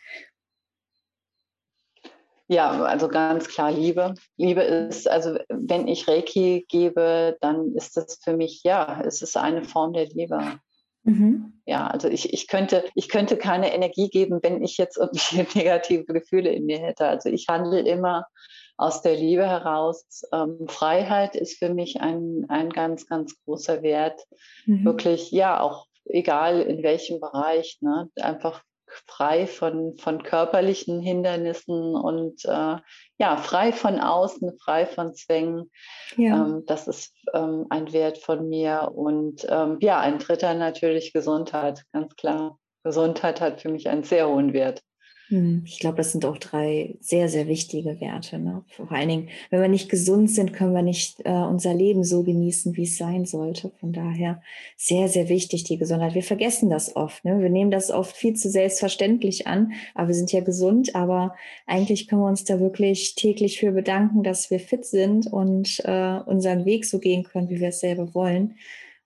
Ja, also ganz klar Liebe. Liebe ist, also wenn ich Reiki gebe, dann ist das für mich, ja, es ist eine Form der Liebe. Mhm. Ja, also ich, ich, könnte, ich könnte keine Energie geben, wenn ich jetzt irgendwie negative Gefühle in mir hätte. Also ich handle immer aus der Liebe heraus. Ähm, Freiheit ist für mich ein, ein ganz, ganz großer Wert. Mhm. Wirklich, ja, auch egal in welchem Bereich, ne? einfach frei von, von körperlichen Hindernissen und äh, ja, frei von außen, frei von Zwängen. Ja. Ähm, das ist ähm, ein Wert von mir. Und ähm, ja, ein dritter natürlich Gesundheit, ganz klar. Gesundheit hat für mich einen sehr hohen Wert. Hm, ich glaube, das sind auch drei sehr, sehr wichtige Werte. Ne? Vor allen Dingen, wenn wir nicht gesund sind, können wir nicht äh, unser Leben so genießen, wie es sein sollte. Von daher sehr, sehr wichtig, die Gesundheit. Wir vergessen das oft. Ne? Wir nehmen das oft viel zu selbstverständlich an, aber wir sind ja gesund. Aber eigentlich können wir uns da wirklich täglich für bedanken, dass wir fit sind und äh, unseren Weg so gehen können, wie wir es selber wollen.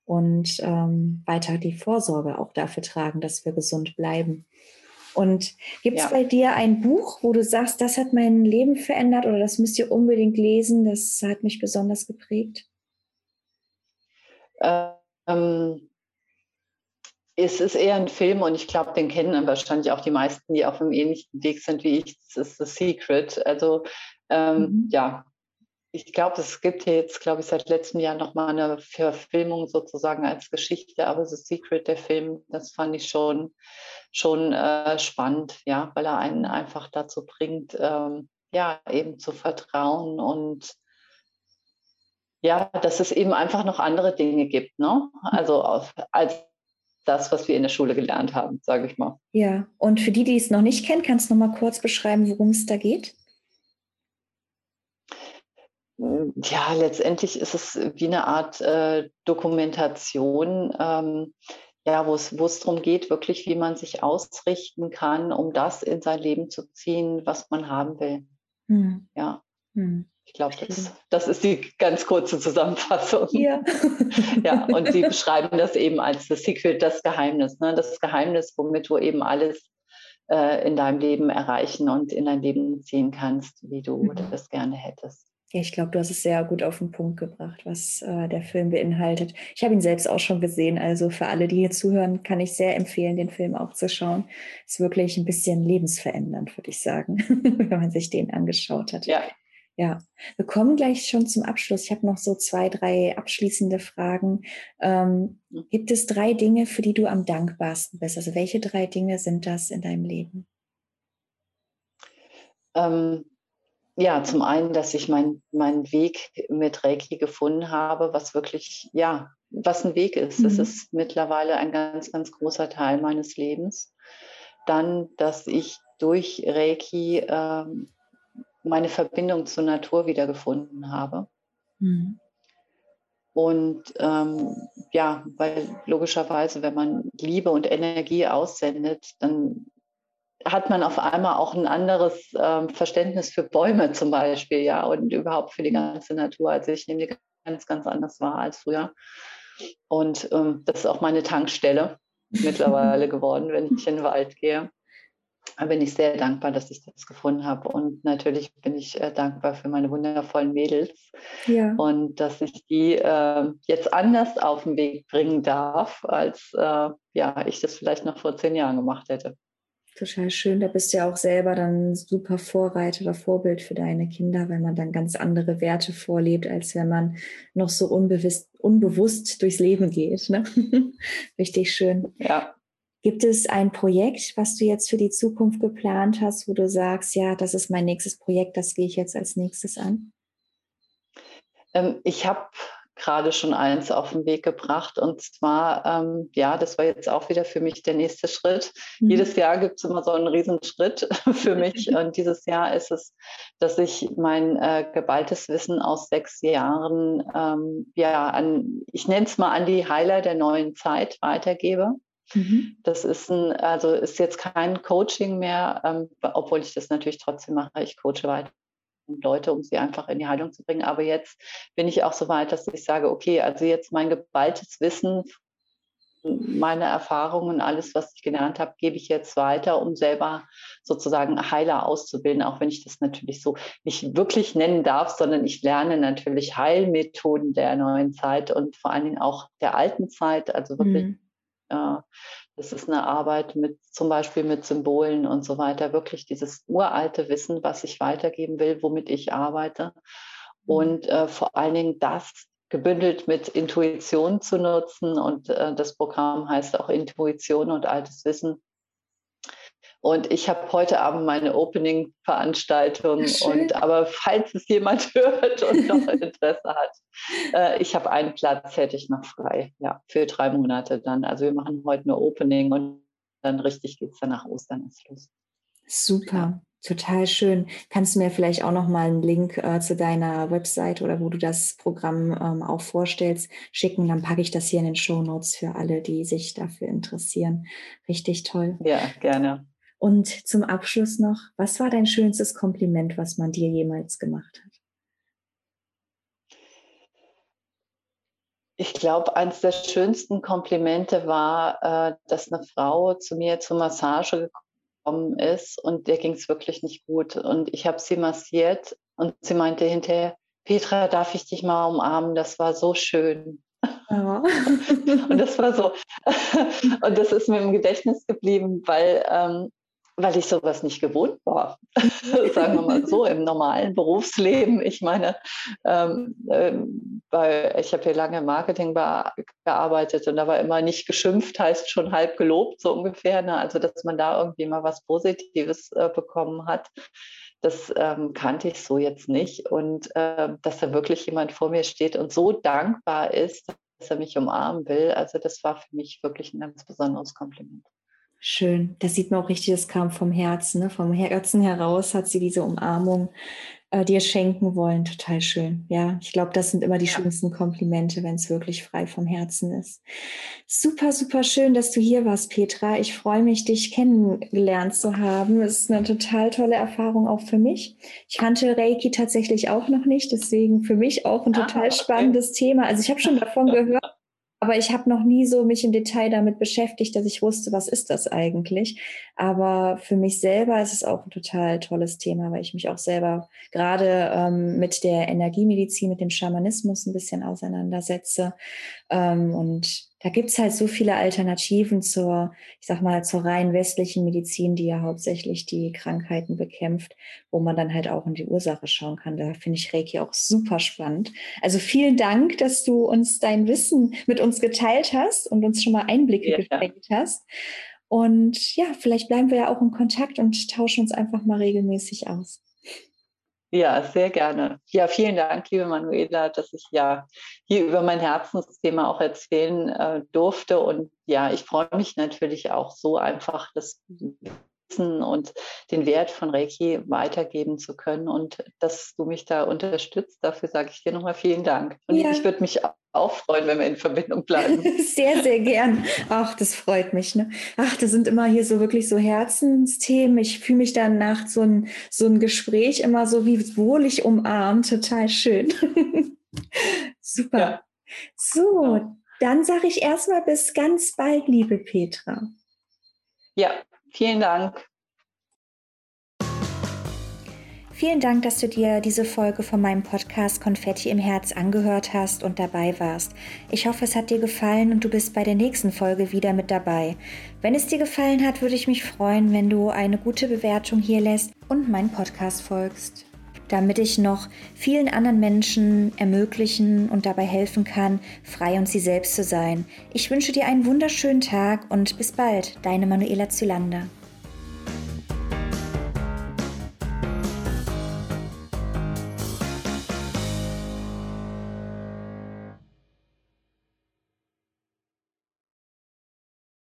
Und ähm, weiter die Vorsorge auch dafür tragen, dass wir gesund bleiben. Und gibt es ja. bei dir ein Buch, wo du sagst, das hat mein Leben verändert oder das müsst ihr unbedingt lesen, das hat mich besonders geprägt? Ähm, es ist eher ein Film und ich glaube, den kennen dann wahrscheinlich auch die meisten, die auf einem ähnlichen Weg sind wie ich. Das ist The Secret. Also ähm, mhm. ja, ich glaube, es gibt jetzt, glaube ich, seit letztem Jahr nochmal eine Verfilmung sozusagen als Geschichte, aber The Secret, der Film, das fand ich schon, schon äh, spannend, ja, weil er einen einfach dazu bringt, ähm, ja, eben zu vertrauen und ja, dass es eben einfach noch andere Dinge gibt, ne? Also als das, was wir in der Schule gelernt haben, sage ich mal. Ja, und für die, die es noch nicht kennen, kannst du noch mal kurz beschreiben, worum es da geht? Ja, letztendlich ist es wie eine Art äh, Dokumentation, ähm, ja, wo es, darum geht, wirklich, wie man sich ausrichten kann, um das in sein Leben zu ziehen, was man haben will. Hm. Ja. Hm. Ich glaube, das, das ist die ganz kurze Zusammenfassung. Ja. ja, und sie beschreiben das eben als das Secret, das Geheimnis. Ne? Das Geheimnis, womit du eben alles äh, in deinem Leben erreichen und in dein Leben ziehen kannst, wie du mhm. das gerne hättest. Ja, ich glaube, du hast es sehr gut auf den Punkt gebracht, was äh, der Film beinhaltet. Ich habe ihn selbst auch schon gesehen, also für alle, die hier zuhören, kann ich sehr empfehlen, den Film auch zu schauen. Ist wirklich ein bisschen lebensverändernd, würde ich sagen, wenn man sich den angeschaut hat. Ja. Ja, wir kommen gleich schon zum Abschluss. Ich habe noch so zwei, drei abschließende Fragen. Ähm, hm. gibt es drei Dinge, für die du am dankbarsten bist? Also welche drei Dinge sind das in deinem Leben? Ähm ja, zum einen, dass ich meinen mein Weg mit Reiki gefunden habe, was wirklich, ja, was ein Weg ist. Mhm. Das ist mittlerweile ein ganz, ganz großer Teil meines Lebens. Dann, dass ich durch Reiki ähm, meine Verbindung zur Natur wiedergefunden habe. Mhm. Und ähm, ja, weil logischerweise, wenn man Liebe und Energie aussendet, dann hat man auf einmal auch ein anderes ähm, Verständnis für Bäume zum Beispiel, ja, und überhaupt für die ganze Natur. Also ich nehme die ganz, ganz anders wahr als früher. Und ähm, das ist auch meine Tankstelle mittlerweile geworden, wenn ich in den Wald gehe. Da bin ich sehr dankbar, dass ich das gefunden habe. Und natürlich bin ich äh, dankbar für meine wundervollen Mädels ja. und dass ich die äh, jetzt anders auf den Weg bringen darf, als äh, ja, ich das vielleicht noch vor zehn Jahren gemacht hätte total schön. Da bist du ja auch selber dann super Vorreiter oder Vorbild für deine Kinder, wenn man dann ganz andere Werte vorlebt, als wenn man noch so unbewusst, unbewusst durchs Leben geht. Ne? Richtig schön. Ja. Gibt es ein Projekt, was du jetzt für die Zukunft geplant hast, wo du sagst, ja, das ist mein nächstes Projekt, das gehe ich jetzt als nächstes an? Ähm, ich habe gerade schon eins auf den Weg gebracht. Und zwar, ähm, ja, das war jetzt auch wieder für mich der nächste Schritt. Mhm. Jedes Jahr gibt es immer so einen Riesenschritt für mich. Und dieses Jahr ist es, dass ich mein äh, geballtes Wissen aus sechs Jahren, ähm, ja, an, ich nenne es mal an die Heiler der neuen Zeit weitergebe. Mhm. Das ist ein, also ist jetzt kein Coaching mehr, ähm, obwohl ich das natürlich trotzdem mache. Ich coache weiter Leute, um sie einfach in die Heilung zu bringen. Aber jetzt bin ich auch so weit, dass ich sage, okay, also jetzt mein geballtes Wissen, meine Erfahrungen, alles, was ich gelernt habe, gebe ich jetzt weiter, um selber sozusagen Heiler auszubilden, auch wenn ich das natürlich so nicht wirklich nennen darf, sondern ich lerne natürlich Heilmethoden der neuen Zeit und vor allen Dingen auch der alten Zeit, also wirklich mhm. Das ist eine Arbeit mit zum Beispiel mit Symbolen und so weiter. Wirklich dieses uralte Wissen, was ich weitergeben will, womit ich arbeite. Mhm. Und äh, vor allen Dingen das gebündelt mit Intuition zu nutzen. Und äh, das Programm heißt auch Intuition und altes Wissen. Und ich habe heute Abend meine Opening-Veranstaltung. Und aber falls es jemand hört und noch Interesse hat, äh, ich habe einen Platz, hätte ich noch frei, ja, für drei Monate dann. Also wir machen heute nur Opening und dann richtig geht es dann nach Ostern ins los. Super. Total schön. Kannst du mir vielleicht auch noch mal einen Link äh, zu deiner Website oder wo du das Programm ähm, auch vorstellst, schicken? Dann packe ich das hier in den Show Notes für alle, die sich dafür interessieren. Richtig toll. Ja, gerne. Und zum Abschluss noch, was war dein schönstes Kompliment, was man dir jemals gemacht hat? Ich glaube, eines der schönsten Komplimente war, äh, dass eine Frau zu mir zur Massage gekommen gekommen ist und der ging es wirklich nicht gut. Und ich habe sie massiert und sie meinte hinterher, Petra, darf ich dich mal umarmen? Das war so schön. Ja. und das war so, und das ist mir im Gedächtnis geblieben, weil ähm, weil ich sowas nicht gewohnt war, sagen wir mal so, im normalen Berufsleben. Ich meine, ähm, ähm, bei, ich habe hier lange im Marketing gearbeitet und da war immer nicht geschimpft, heißt schon halb gelobt, so ungefähr. Ne? Also, dass man da irgendwie mal was Positives äh, bekommen hat, das ähm, kannte ich so jetzt nicht. Und äh, dass da wirklich jemand vor mir steht und so dankbar ist, dass er mich umarmen will, also das war für mich wirklich ein ganz besonderes Kompliment. Schön. Das sieht man auch richtig, das kam vom Herzen. Ne? Vom Herzen heraus hat sie diese Umarmung äh, dir schenken wollen. Total schön. Ja, ich glaube, das sind immer die ja. schönsten Komplimente, wenn es wirklich frei vom Herzen ist. Super, super schön, dass du hier warst, Petra. Ich freue mich, dich kennengelernt zu haben. Es ist eine total tolle Erfahrung auch für mich. Ich kannte Reiki tatsächlich auch noch nicht, deswegen für mich auch ein ah, total ah, okay. spannendes Thema. Also ich habe schon davon gehört aber ich habe noch nie so mich im Detail damit beschäftigt, dass ich wusste, was ist das eigentlich. Aber für mich selber ist es auch ein total tolles Thema, weil ich mich auch selber gerade ähm, mit der Energiemedizin, mit dem Schamanismus ein bisschen auseinandersetze. Ähm, und da gibt's halt so viele Alternativen zur, ich sag mal, zur rein westlichen Medizin, die ja hauptsächlich die Krankheiten bekämpft, wo man dann halt auch in die Ursache schauen kann. Da finde ich Reiki auch super spannend. Also vielen Dank, dass du uns dein Wissen mit uns geteilt hast und uns schon mal Einblicke ja, geschenkt hast. Und ja, vielleicht bleiben wir ja auch in Kontakt und tauschen uns einfach mal regelmäßig aus. Ja, sehr gerne. Ja, vielen Dank, liebe Manuela, dass ich ja hier über mein Herzensthema auch erzählen äh, durfte. Und ja, ich freue mich natürlich auch so einfach, das Wissen und den Wert von Reiki weitergeben zu können und dass du mich da unterstützt. Dafür sage ich dir nochmal vielen Dank. Und ja. ich würde mich auch freuen, wenn wir in Verbindung bleiben. Sehr, sehr gern. Ach, das freut mich. Ne? Ach, das sind immer hier so wirklich so Herzensthemen. Ich fühle mich dann nach so ein, so ein Gespräch immer so wie wohlig umarmt. Total schön. Super. Ja. So, genau. dann sage ich erstmal bis ganz bald, liebe Petra. Ja, vielen Dank. Vielen Dank, dass du dir diese Folge von meinem Podcast Konfetti im Herz angehört hast und dabei warst. Ich hoffe, es hat dir gefallen und du bist bei der nächsten Folge wieder mit dabei. Wenn es dir gefallen hat, würde ich mich freuen, wenn du eine gute Bewertung hier lässt und meinen Podcast folgst, damit ich noch vielen anderen Menschen ermöglichen und dabei helfen kann, frei und sie selbst zu sein. Ich wünsche dir einen wunderschönen Tag und bis bald, deine Manuela Zylander.